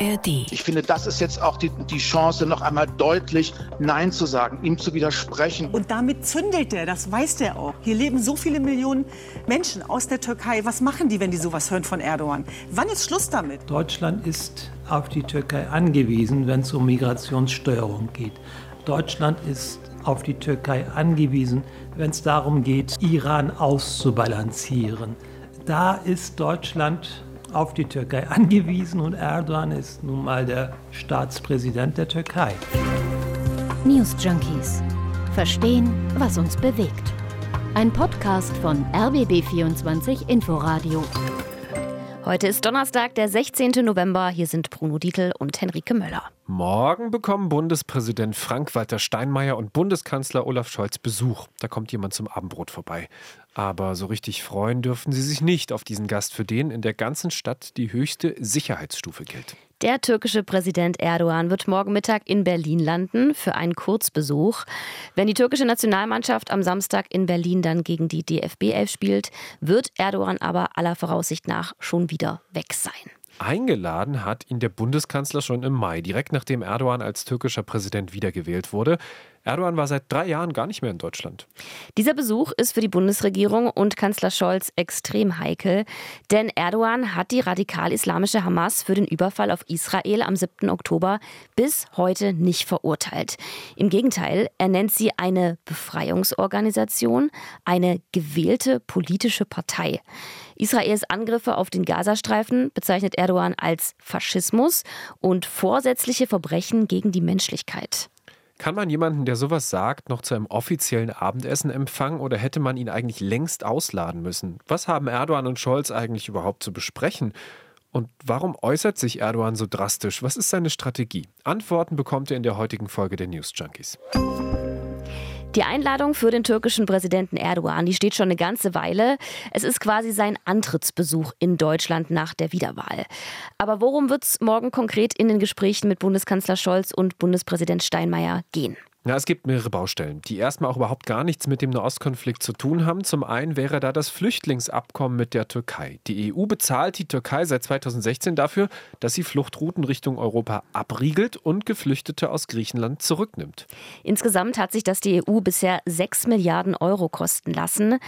ARD. Ich finde, das ist jetzt auch die, die Chance, noch einmal deutlich Nein zu sagen, ihm zu widersprechen. Und damit zündelt er, das weiß der auch. Hier leben so viele Millionen Menschen aus der Türkei. Was machen die, wenn die sowas hören von Erdogan? Wann ist Schluss damit? Deutschland ist auf die Türkei angewiesen, wenn es um Migrationssteuerung geht. Deutschland ist auf die Türkei angewiesen, wenn es darum geht, Iran auszubalancieren. Da ist Deutschland auf die Türkei angewiesen und Erdogan ist nun mal der Staatspräsident der Türkei. News Junkies. Verstehen, was uns bewegt. Ein Podcast von RBB24 Inforadio. Heute ist Donnerstag, der 16. November. Hier sind Bruno Dietl und Henrike Möller. Morgen bekommen Bundespräsident Frank-Walter Steinmeier und Bundeskanzler Olaf Scholz Besuch. Da kommt jemand zum Abendbrot vorbei. Aber so richtig freuen dürfen sie sich nicht auf diesen Gast, für den in der ganzen Stadt die höchste Sicherheitsstufe gilt. Der türkische Präsident Erdogan wird morgen Mittag in Berlin landen für einen Kurzbesuch. Wenn die türkische Nationalmannschaft am Samstag in Berlin dann gegen die DFB 11 spielt, wird Erdogan aber aller Voraussicht nach schon wieder weg sein. Eingeladen hat ihn der Bundeskanzler schon im Mai, direkt nachdem Erdogan als türkischer Präsident wiedergewählt wurde. Erdogan war seit drei Jahren gar nicht mehr in Deutschland. Dieser Besuch ist für die Bundesregierung und Kanzler Scholz extrem heikel, denn Erdogan hat die radikal-islamische Hamas für den Überfall auf Israel am 7. Oktober bis heute nicht verurteilt. Im Gegenteil, er nennt sie eine Befreiungsorganisation, eine gewählte politische Partei. Israels Angriffe auf den Gazastreifen bezeichnet Erdogan als Faschismus und vorsätzliche Verbrechen gegen die Menschlichkeit. Kann man jemanden, der sowas sagt, noch zu einem offiziellen Abendessen empfangen oder hätte man ihn eigentlich längst ausladen müssen? Was haben Erdogan und Scholz eigentlich überhaupt zu besprechen? Und warum äußert sich Erdogan so drastisch? Was ist seine Strategie? Antworten bekommt ihr in der heutigen Folge der News Junkies. Die Einladung für den türkischen Präsidenten Erdogan, die steht schon eine ganze Weile. Es ist quasi sein Antrittsbesuch in Deutschland nach der Wiederwahl. Aber worum wird es morgen konkret in den Gesprächen mit Bundeskanzler Scholz und Bundespräsident Steinmeier gehen? Ja, es gibt mehrere Baustellen, die erstmal auch überhaupt gar nichts mit dem Nahostkonflikt zu tun haben. Zum einen wäre da das Flüchtlingsabkommen mit der Türkei. Die EU bezahlt die Türkei seit 2016 dafür, dass sie Fluchtrouten Richtung Europa abriegelt und Geflüchtete aus Griechenland zurücknimmt. Insgesamt hat sich das die EU bisher 6 Milliarden Euro kosten lassen.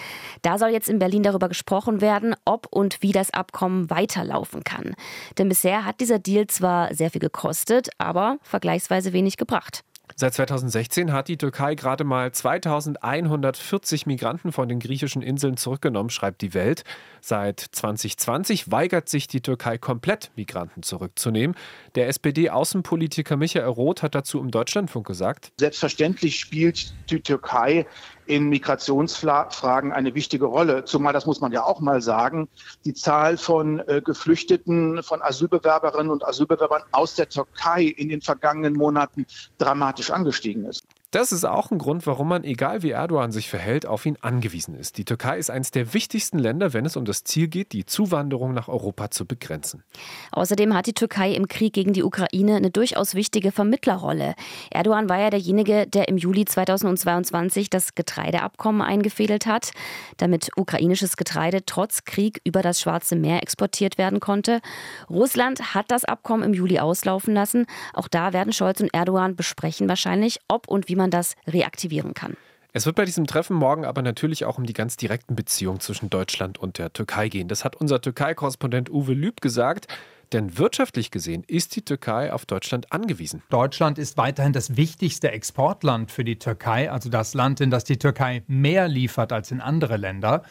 Da soll jetzt in Berlin darüber gesprochen werden, ob und wie das Abkommen weiterlaufen kann. Denn bisher hat dieser Deal zwar sehr viel gekostet, aber vergleichsweise wenig gebracht. Seit 2016 hat die Türkei gerade mal 2140 Migranten von den griechischen Inseln zurückgenommen, schreibt die Welt. Seit 2020 weigert sich die Türkei komplett, Migranten zurückzunehmen. Der SPD-Außenpolitiker Michael Roth hat dazu im Deutschlandfunk gesagt: Selbstverständlich spielt die Türkei in Migrationsfragen eine wichtige Rolle. Zumal, das muss man ja auch mal sagen, die Zahl von äh, Geflüchteten, von Asylbewerberinnen und Asylbewerbern aus der Türkei in den vergangenen Monaten dramatisch angestiegen ist. Das ist auch ein Grund, warum man, egal wie Erdogan sich verhält, auf ihn angewiesen ist. Die Türkei ist eines der wichtigsten Länder, wenn es um das Ziel geht, die Zuwanderung nach Europa zu begrenzen. Außerdem hat die Türkei im Krieg gegen die Ukraine eine durchaus wichtige Vermittlerrolle. Erdogan war ja derjenige, der im Juli 2022 das Getreideabkommen eingefädelt hat, damit ukrainisches Getreide trotz Krieg über das Schwarze Meer exportiert werden konnte. Russland hat das Abkommen im Juli auslaufen lassen. Auch da werden Scholz und Erdogan besprechen wahrscheinlich, ob und wie man das reaktivieren kann. Es wird bei diesem Treffen morgen aber natürlich auch um die ganz direkten Beziehungen zwischen Deutschland und der Türkei gehen. Das hat unser Türkei-Korrespondent Uwe Lüb gesagt. Denn wirtschaftlich gesehen ist die Türkei auf Deutschland angewiesen. Deutschland ist weiterhin das wichtigste Exportland für die Türkei, also das Land, in das die Türkei mehr liefert als in andere Länder.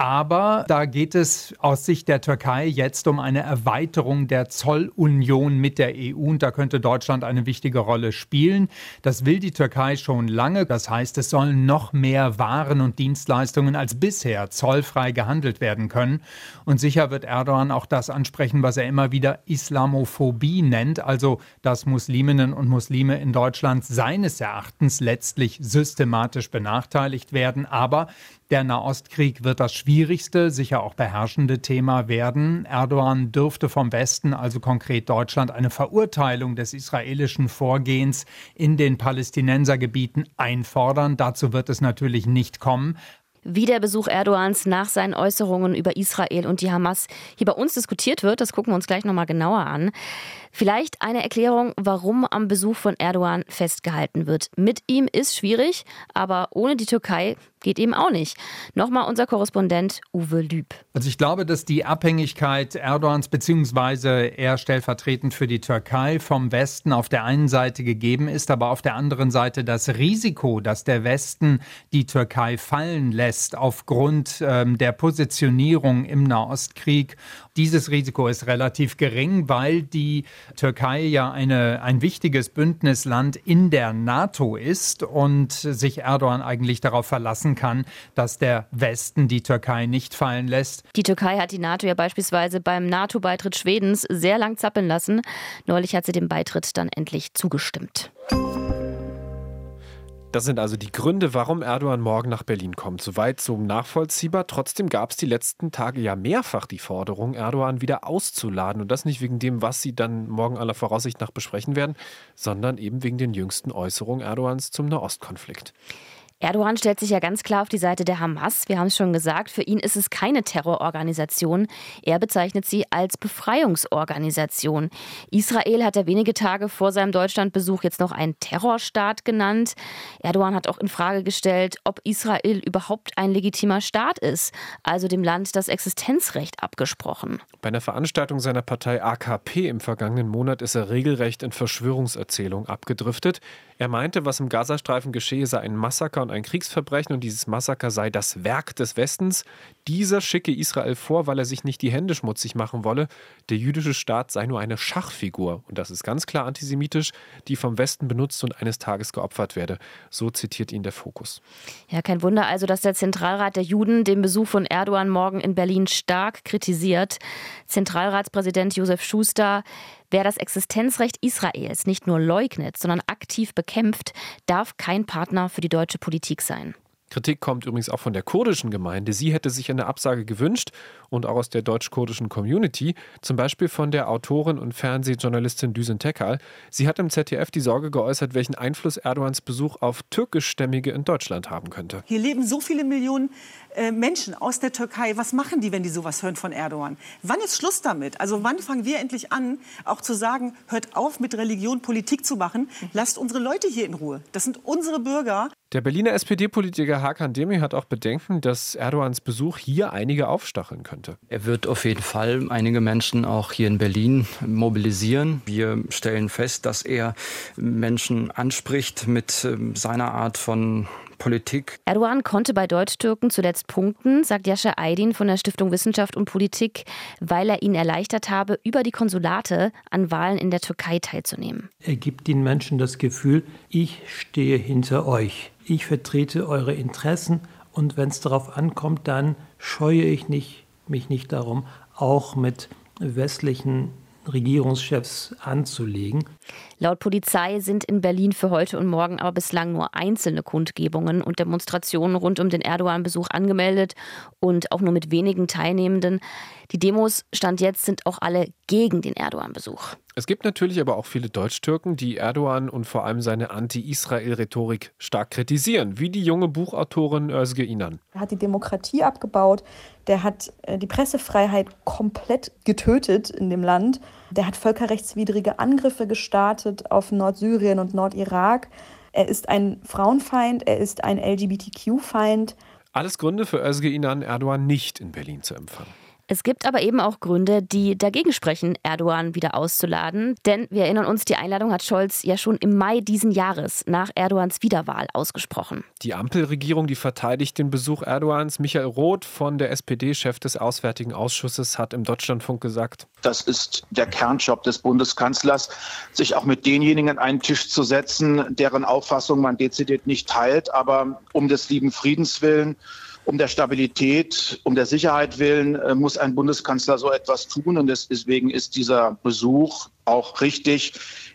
Aber da geht es aus Sicht der Türkei jetzt um eine Erweiterung der Zollunion mit der EU und da könnte Deutschland eine wichtige Rolle spielen. Das will die Türkei schon lange. Das heißt, es sollen noch mehr Waren und Dienstleistungen als bisher zollfrei gehandelt werden können. Und sicher wird Erdogan auch das ansprechen, was er immer wieder Islamophobie nennt, also dass Musliminnen und Muslime in Deutschland seines Erachtens letztlich systematisch benachteiligt werden. Aber der Nahostkrieg wird das schwierigste, sicher auch beherrschende Thema werden. Erdogan dürfte vom Westen, also konkret Deutschland, eine Verurteilung des israelischen Vorgehens in den Palästinensergebieten einfordern. Dazu wird es natürlich nicht kommen. Wie der Besuch Erdogans nach seinen Äußerungen über Israel und die Hamas hier bei uns diskutiert wird, das gucken wir uns gleich nochmal genauer an. Vielleicht eine Erklärung, warum am Besuch von Erdogan festgehalten wird. Mit ihm ist schwierig, aber ohne die Türkei geht eben auch nicht. Nochmal unser Korrespondent Uwe Lüb. Also ich glaube, dass die Abhängigkeit Erdogans beziehungsweise er stellvertretend für die Türkei vom Westen auf der einen Seite gegeben ist, aber auf der anderen Seite das Risiko, dass der Westen die Türkei fallen lässt aufgrund ähm, der Positionierung im Nahostkrieg. Dieses Risiko ist relativ gering, weil die Türkei ja eine, ein wichtiges Bündnisland in der NATO ist und sich Erdogan eigentlich darauf verlassen kann, dass der Westen die Türkei nicht fallen lässt. Die Türkei hat die NATO ja beispielsweise beim NATO-Beitritt Schwedens sehr lang zappeln lassen. Neulich hat sie dem Beitritt dann endlich zugestimmt. Das sind also die Gründe, warum Erdogan morgen nach Berlin kommt. Soweit so nachvollziehbar. Trotzdem gab es die letzten Tage ja mehrfach die Forderung, Erdogan wieder auszuladen. Und das nicht wegen dem, was sie dann morgen aller Voraussicht nach besprechen werden, sondern eben wegen den jüngsten Äußerungen Erdogans zum Nahostkonflikt. Erdogan stellt sich ja ganz klar auf die Seite der Hamas. Wir haben es schon gesagt, für ihn ist es keine Terrororganisation. Er bezeichnet sie als Befreiungsorganisation. Israel hat er wenige Tage vor seinem Deutschlandbesuch jetzt noch einen Terrorstaat genannt. Erdogan hat auch in Frage gestellt, ob Israel überhaupt ein legitimer Staat ist, also dem Land das Existenzrecht abgesprochen. Bei einer Veranstaltung seiner Partei AKP im vergangenen Monat ist er regelrecht in Verschwörungserzählung abgedriftet. Er meinte, was im Gazastreifen geschehe, sei ein Massaker und ein Kriegsverbrechen und dieses Massaker sei das Werk des Westens. Dieser schicke Israel vor, weil er sich nicht die Hände schmutzig machen wolle. Der jüdische Staat sei nur eine Schachfigur, und das ist ganz klar antisemitisch, die vom Westen benutzt und eines Tages geopfert werde. So zitiert ihn der Fokus. Ja, kein Wunder also, dass der Zentralrat der Juden den Besuch von Erdogan morgen in Berlin stark kritisiert. Zentralratspräsident Josef Schuster Wer das Existenzrecht Israels nicht nur leugnet, sondern aktiv bekämpft, darf kein Partner für die deutsche Politik sein. Kritik kommt übrigens auch von der kurdischen Gemeinde. Sie hätte sich eine Absage gewünscht und auch aus der deutsch-kurdischen Community, zum Beispiel von der Autorin und Fernsehjournalistin Düsen Tekal. Sie hat im ZDF die Sorge geäußert, welchen Einfluss Erdogans Besuch auf türkischstämmige in Deutschland haben könnte. Hier leben so viele Millionen äh, Menschen aus der Türkei. Was machen die, wenn die sowas hören von Erdogan? Wann ist Schluss damit? Also wann fangen wir endlich an, auch zu sagen, hört auf mit Religion Politik zu machen, lasst unsere Leute hier in Ruhe. Das sind unsere Bürger. Der Berliner SPD-Politiker Hakan Demi hat auch Bedenken, dass Erdogans Besuch hier einige aufstacheln könnte. Er wird auf jeden Fall einige Menschen auch hier in Berlin mobilisieren. Wir stellen fest, dass er Menschen anspricht mit ähm, seiner Art von Politik. Erdogan konnte bei Deutsch-Türken zuletzt punkten, sagt Jascha Aydin von der Stiftung Wissenschaft und Politik, weil er ihnen erleichtert habe, über die Konsulate an Wahlen in der Türkei teilzunehmen. Er gibt den Menschen das Gefühl, ich stehe hinter euch. Ich vertrete eure Interessen und wenn es darauf ankommt, dann scheue ich nicht, mich nicht darum, auch mit westlichen Regierungschefs anzulegen. Laut Polizei sind in Berlin für heute und morgen aber bislang nur einzelne Kundgebungen und Demonstrationen rund um den Erdogan-Besuch angemeldet und auch nur mit wenigen Teilnehmenden. Die Demos Stand jetzt sind auch alle gegen den Erdogan-Besuch. Es gibt natürlich aber auch viele Deutschtürken, die Erdogan und vor allem seine Anti-Israel-Rhetorik stark kritisieren, wie die junge Buchautorin Özge Inan. Er hat die Demokratie abgebaut, der hat äh, die Pressefreiheit komplett getötet in dem Land, der hat völkerrechtswidrige Angriffe gestartet auf Nordsyrien und Nordirak. Er ist ein Frauenfeind, er ist ein LGBTQ-Feind. Alles Gründe für Özge Inan, Erdogan nicht in Berlin zu empfangen. Es gibt aber eben auch Gründe, die dagegen sprechen, Erdogan wieder auszuladen. Denn wir erinnern uns, die Einladung hat Scholz ja schon im Mai diesen Jahres nach Erdogans Wiederwahl ausgesprochen. Die Ampelregierung, die verteidigt den Besuch Erdogans. Michael Roth von der SPD, Chef des Auswärtigen Ausschusses, hat im Deutschlandfunk gesagt. Das ist der Kernjob des Bundeskanzlers, sich auch mit denjenigen an einen Tisch zu setzen, deren Auffassung man dezidiert nicht teilt, aber um des lieben Friedens willen um der Stabilität, um der Sicherheit willen äh, muss ein Bundeskanzler so etwas tun. Und deswegen ist dieser Besuch auch richtig.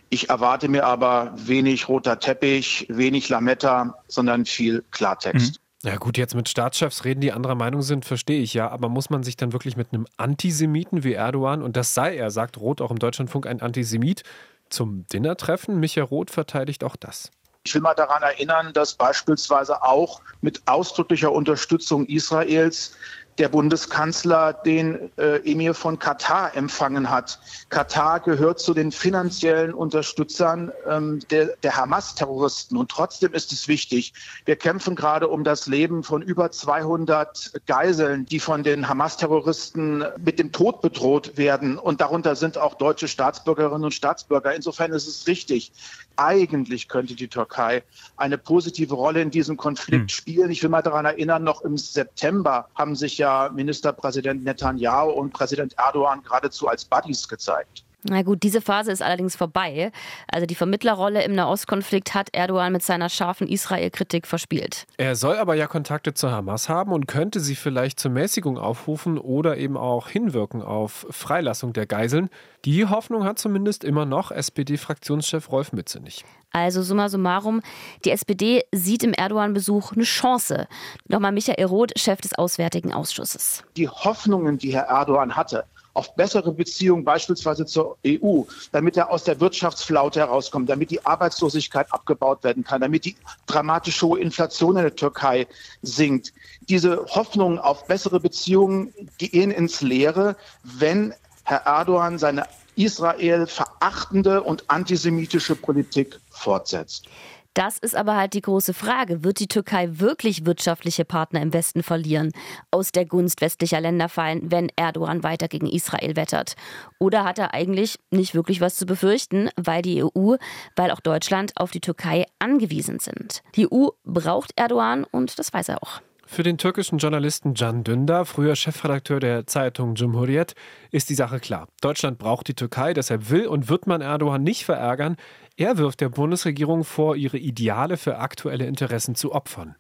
Ich erwarte mir aber wenig roter Teppich, wenig Lametta, sondern viel Klartext. Mhm. Ja gut, jetzt mit Staatschefs reden, die anderer Meinung sind, verstehe ich ja. Aber muss man sich dann wirklich mit einem Antisemiten wie Erdogan, und das sei er, sagt Roth auch im Deutschlandfunk, ein Antisemit, zum Dinner treffen? Micha Roth verteidigt auch das. Ich will mal daran erinnern, dass beispielsweise auch mit ausdrücklicher Unterstützung Israels der Bundeskanzler den äh, Emir von Katar empfangen hat. Katar gehört zu den finanziellen Unterstützern ähm, der, der Hamas-Terroristen. Und trotzdem ist es wichtig, wir kämpfen gerade um das Leben von über 200 Geiseln, die von den Hamas-Terroristen mit dem Tod bedroht werden. Und darunter sind auch deutsche Staatsbürgerinnen und Staatsbürger. Insofern ist es richtig. Eigentlich könnte die Türkei eine positive Rolle in diesem Konflikt hm. spielen. Ich will mal daran erinnern, noch im September haben sich ja ja Ministerpräsident Netanyahu und Präsident Erdogan geradezu als Buddies gezeigt. Na gut, diese Phase ist allerdings vorbei. Also die Vermittlerrolle im Nahostkonflikt hat Erdogan mit seiner scharfen Israel-Kritik verspielt. Er soll aber ja Kontakte zur Hamas haben und könnte sie vielleicht zur Mäßigung aufrufen oder eben auch hinwirken auf Freilassung der Geiseln. Die Hoffnung hat zumindest immer noch SPD-Fraktionschef Rolf Mützenich. Also summa summarum, die SPD sieht im Erdogan-Besuch eine Chance. Nochmal Michael Roth, Chef des Auswärtigen Ausschusses. Die Hoffnungen, die Herr Erdogan hatte, auf bessere Beziehungen beispielsweise zur EU, damit er aus der Wirtschaftsflaute herauskommt, damit die Arbeitslosigkeit abgebaut werden kann, damit die dramatisch hohe Inflation in der Türkei sinkt. Diese Hoffnungen auf bessere Beziehungen gehen ins Leere, wenn Herr Erdogan seine Israel verachtende und antisemitische Politik fortsetzt. Das ist aber halt die große Frage. Wird die Türkei wirklich wirtschaftliche Partner im Westen verlieren, aus der Gunst westlicher Länder fallen, wenn Erdogan weiter gegen Israel wettert? Oder hat er eigentlich nicht wirklich was zu befürchten, weil die EU, weil auch Deutschland auf die Türkei angewiesen sind? Die EU braucht Erdogan und das weiß er auch. Für den türkischen Journalisten Can Dündar, früher Chefredakteur der Zeitung Cumhuriyet, ist die Sache klar. Deutschland braucht die Türkei, deshalb will und wird man Erdogan nicht verärgern. Er wirft der Bundesregierung vor, ihre Ideale für aktuelle Interessen zu opfern.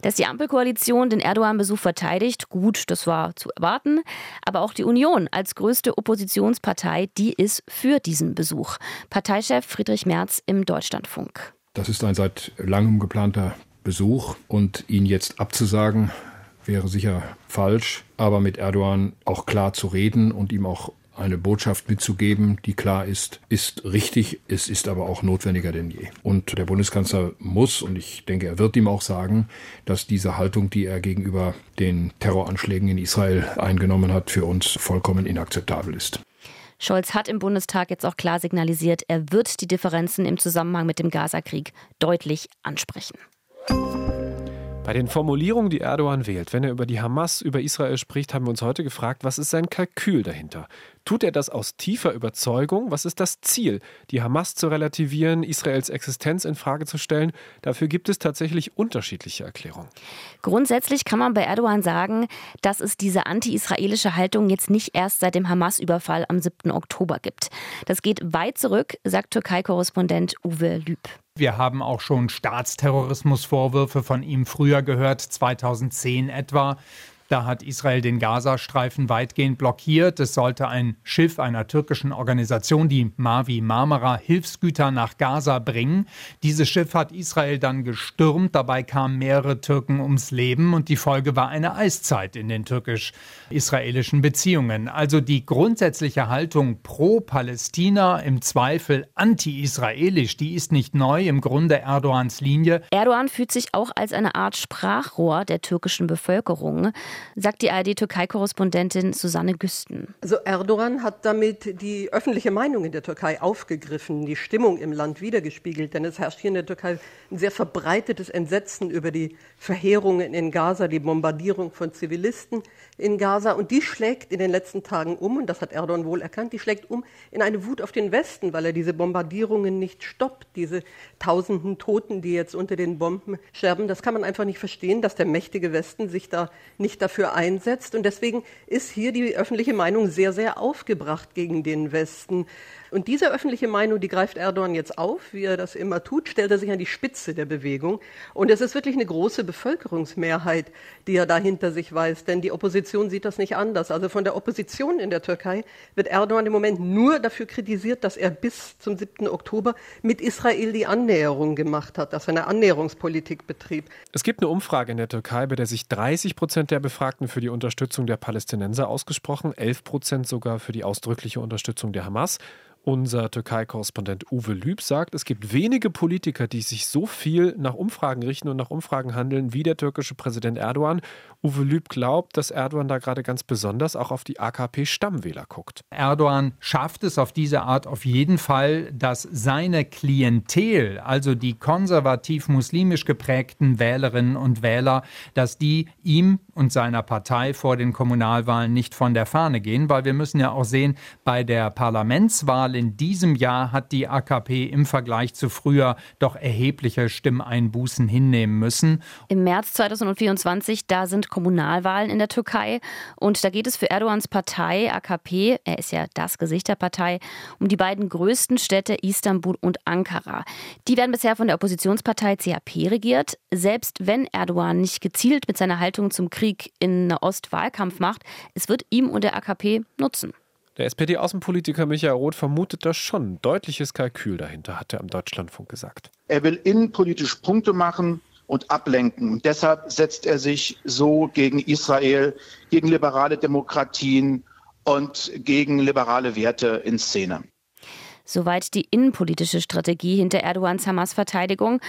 Dass die Ampelkoalition den Erdogan-Besuch verteidigt, gut, das war zu erwarten. Aber auch die Union als größte Oppositionspartei, die ist für diesen Besuch. Parteichef Friedrich Merz im Deutschlandfunk. Das ist ein seit langem geplanter Besuch und ihn jetzt abzusagen, wäre sicher falsch, aber mit Erdogan auch klar zu reden und ihm auch eine Botschaft mitzugeben, die klar ist, ist richtig, es ist aber auch notwendiger denn je. Und der Bundeskanzler muss, und ich denke, er wird ihm auch sagen, dass diese Haltung, die er gegenüber den Terroranschlägen in Israel eingenommen hat, für uns vollkommen inakzeptabel ist. Scholz hat im Bundestag jetzt auch klar signalisiert, er wird die Differenzen im Zusammenhang mit dem Gazakrieg deutlich ansprechen. Bei den Formulierungen, die Erdogan wählt, wenn er über die Hamas, über Israel spricht, haben wir uns heute gefragt, was ist sein Kalkül dahinter? Tut er das aus tiefer Überzeugung? Was ist das Ziel? Die Hamas zu relativieren, Israels Existenz in Frage zu stellen? Dafür gibt es tatsächlich unterschiedliche Erklärungen. Grundsätzlich kann man bei Erdogan sagen, dass es diese anti-israelische Haltung jetzt nicht erst seit dem Hamas-Überfall am 7. Oktober gibt. Das geht weit zurück, sagt Türkei-Korrespondent Uwe Lüb. Wir haben auch schon Staatsterrorismusvorwürfe von ihm früher gehört, 2010 etwa. Da hat Israel den Gazastreifen weitgehend blockiert. Es sollte ein Schiff einer türkischen Organisation, die Mavi Marmara, Hilfsgüter nach Gaza bringen. Dieses Schiff hat Israel dann gestürmt. Dabei kamen mehrere Türken ums Leben und die Folge war eine Eiszeit in den türkisch-israelischen Beziehungen. Also die grundsätzliche Haltung pro Palästina, im Zweifel anti-israelisch, die ist nicht neu, im Grunde Erdogans Linie. Erdogan fühlt sich auch als eine Art Sprachrohr der türkischen Bevölkerung sagt die ARD-Türkei-Korrespondentin Susanne Güsten. Also Erdogan hat damit die öffentliche Meinung in der Türkei aufgegriffen, die Stimmung im Land wiedergespiegelt. Denn es herrscht hier in der Türkei ein sehr verbreitetes Entsetzen über die Verheerungen in Gaza, die Bombardierung von Zivilisten in Gaza. Und die schlägt in den letzten Tagen um, und das hat Erdogan wohl erkannt, die schlägt um in eine Wut auf den Westen, weil er diese Bombardierungen nicht stoppt, diese tausenden Toten, die jetzt unter den Bomben sterben. Das kann man einfach nicht verstehen, dass der mächtige Westen sich da nicht dafür einsetzt. Und deswegen ist hier die öffentliche Meinung sehr, sehr aufgebracht gegen den Westen. Und diese öffentliche Meinung, die greift Erdogan jetzt auf, wie er das immer tut, stellt er sich an die Spitze der Bewegung. Und es ist wirklich eine große Bevölkerungsmehrheit, die er da hinter sich weiß, denn die Opposition sieht das nicht anders. Also von der Opposition in der Türkei wird Erdogan im Moment nur dafür kritisiert, dass er bis zum 7. Oktober mit Israel die Annäherung gemacht hat, dass er eine Annäherungspolitik betrieb. Es gibt eine Umfrage in der Türkei, bei der sich 30 Prozent der Befragten für die Unterstützung der Palästinenser ausgesprochen, 11 Prozent sogar für die ausdrückliche Unterstützung der Hamas. Unser Türkei-Korrespondent Uwe Lüb sagt, es gibt wenige Politiker, die sich so viel nach Umfragen richten und nach Umfragen handeln wie der türkische Präsident Erdogan. Uwe Lüb glaubt, dass Erdogan da gerade ganz besonders auch auf die AKP-Stammwähler guckt. Erdogan schafft es auf diese Art auf jeden Fall, dass seine Klientel, also die konservativ-muslimisch geprägten Wählerinnen und Wähler, dass die ihm und seiner Partei vor den Kommunalwahlen nicht von der Fahne gehen, weil wir müssen ja auch sehen, bei der Parlamentswahl Wahl in diesem Jahr hat die AKP im Vergleich zu früher doch erhebliche Stimmeinbußen hinnehmen müssen. Im März 2024, da sind Kommunalwahlen in der Türkei und da geht es für Erdogans Partei AKP, er ist ja das Gesicht der Partei, um die beiden größten Städte Istanbul und Ankara. Die werden bisher von der Oppositionspartei CHP regiert. Selbst wenn Erdogan nicht gezielt mit seiner Haltung zum Krieg in Nahost Wahlkampf macht, es wird ihm und der AKP nutzen. Der SPD-Außenpolitiker Michael Roth vermutet da schon. Ein deutliches Kalkül dahinter, hat er am Deutschlandfunk gesagt. Er will innenpolitisch Punkte machen und ablenken. Und deshalb setzt er sich so gegen Israel, gegen liberale Demokratien und gegen liberale Werte in Szene. Soweit die innenpolitische Strategie hinter Erdogans Hamas-Verteidigung.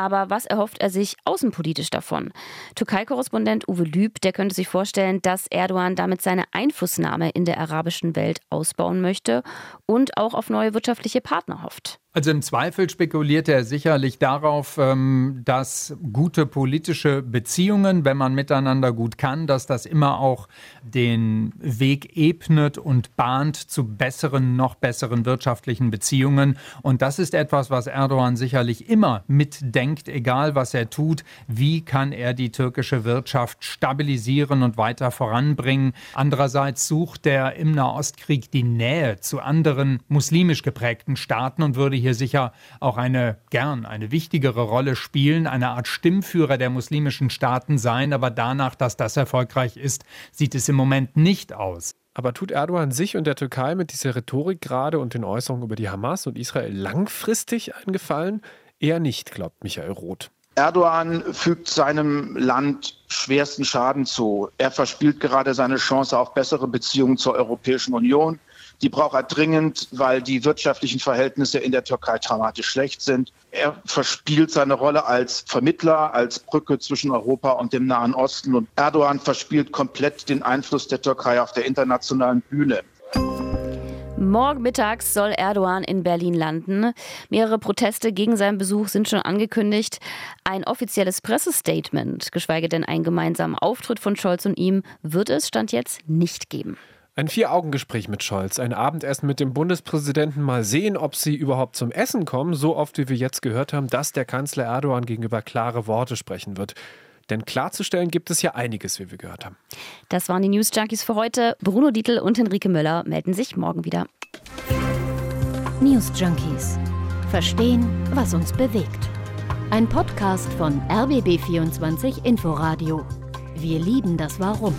Aber was erhofft er sich außenpolitisch davon? Türkei-Korrespondent Uwe Lüb, der könnte sich vorstellen, dass Erdogan damit seine Einflussnahme in der arabischen Welt ausbauen möchte und auch auf neue wirtschaftliche Partner hofft. Also im Zweifel spekuliert er sicherlich darauf, ähm, dass gute politische Beziehungen, wenn man miteinander gut kann, dass das immer auch den Weg ebnet und bahnt zu besseren, noch besseren wirtschaftlichen Beziehungen. Und das ist etwas, was Erdogan sicherlich immer mitdenkt, egal was er tut. Wie kann er die türkische Wirtschaft stabilisieren und weiter voranbringen? Andererseits sucht er im Nahostkrieg die Nähe zu anderen muslimisch geprägten Staaten und würde hier sicher auch eine gern eine wichtigere Rolle spielen, eine Art Stimmführer der muslimischen Staaten sein, aber danach, dass das erfolgreich ist, sieht es im Moment nicht aus. Aber tut Erdogan sich und der Türkei mit dieser Rhetorik gerade und den Äußerungen über die Hamas und Israel langfristig einen Gefallen? Eher nicht, glaubt Michael Roth. Erdogan fügt seinem Land schwersten Schaden zu. Er verspielt gerade seine Chance auf bessere Beziehungen zur Europäischen Union. Die braucht er dringend, weil die wirtschaftlichen Verhältnisse in der Türkei dramatisch schlecht sind. Er verspielt seine Rolle als Vermittler, als Brücke zwischen Europa und dem Nahen Osten. Und Erdogan verspielt komplett den Einfluss der Türkei auf der internationalen Bühne. Morgen mittags soll Erdogan in Berlin landen. Mehrere Proteste gegen seinen Besuch sind schon angekündigt. Ein offizielles Pressestatement, geschweige denn einen gemeinsamen Auftritt von Scholz und ihm, wird es Stand jetzt nicht geben. Ein Vier-Augen-Gespräch mit Scholz, ein Abendessen mit dem Bundespräsidenten. Mal sehen, ob sie überhaupt zum Essen kommen. So oft, wie wir jetzt gehört haben, dass der Kanzler Erdogan gegenüber klare Worte sprechen wird. Denn klarzustellen gibt es ja einiges, wie wir gehört haben. Das waren die News Junkies für heute. Bruno Dietl und Henrike Möller melden sich morgen wieder. News Junkies. Verstehen, was uns bewegt. Ein Podcast von RBB24 Inforadio. Wir lieben das Warum.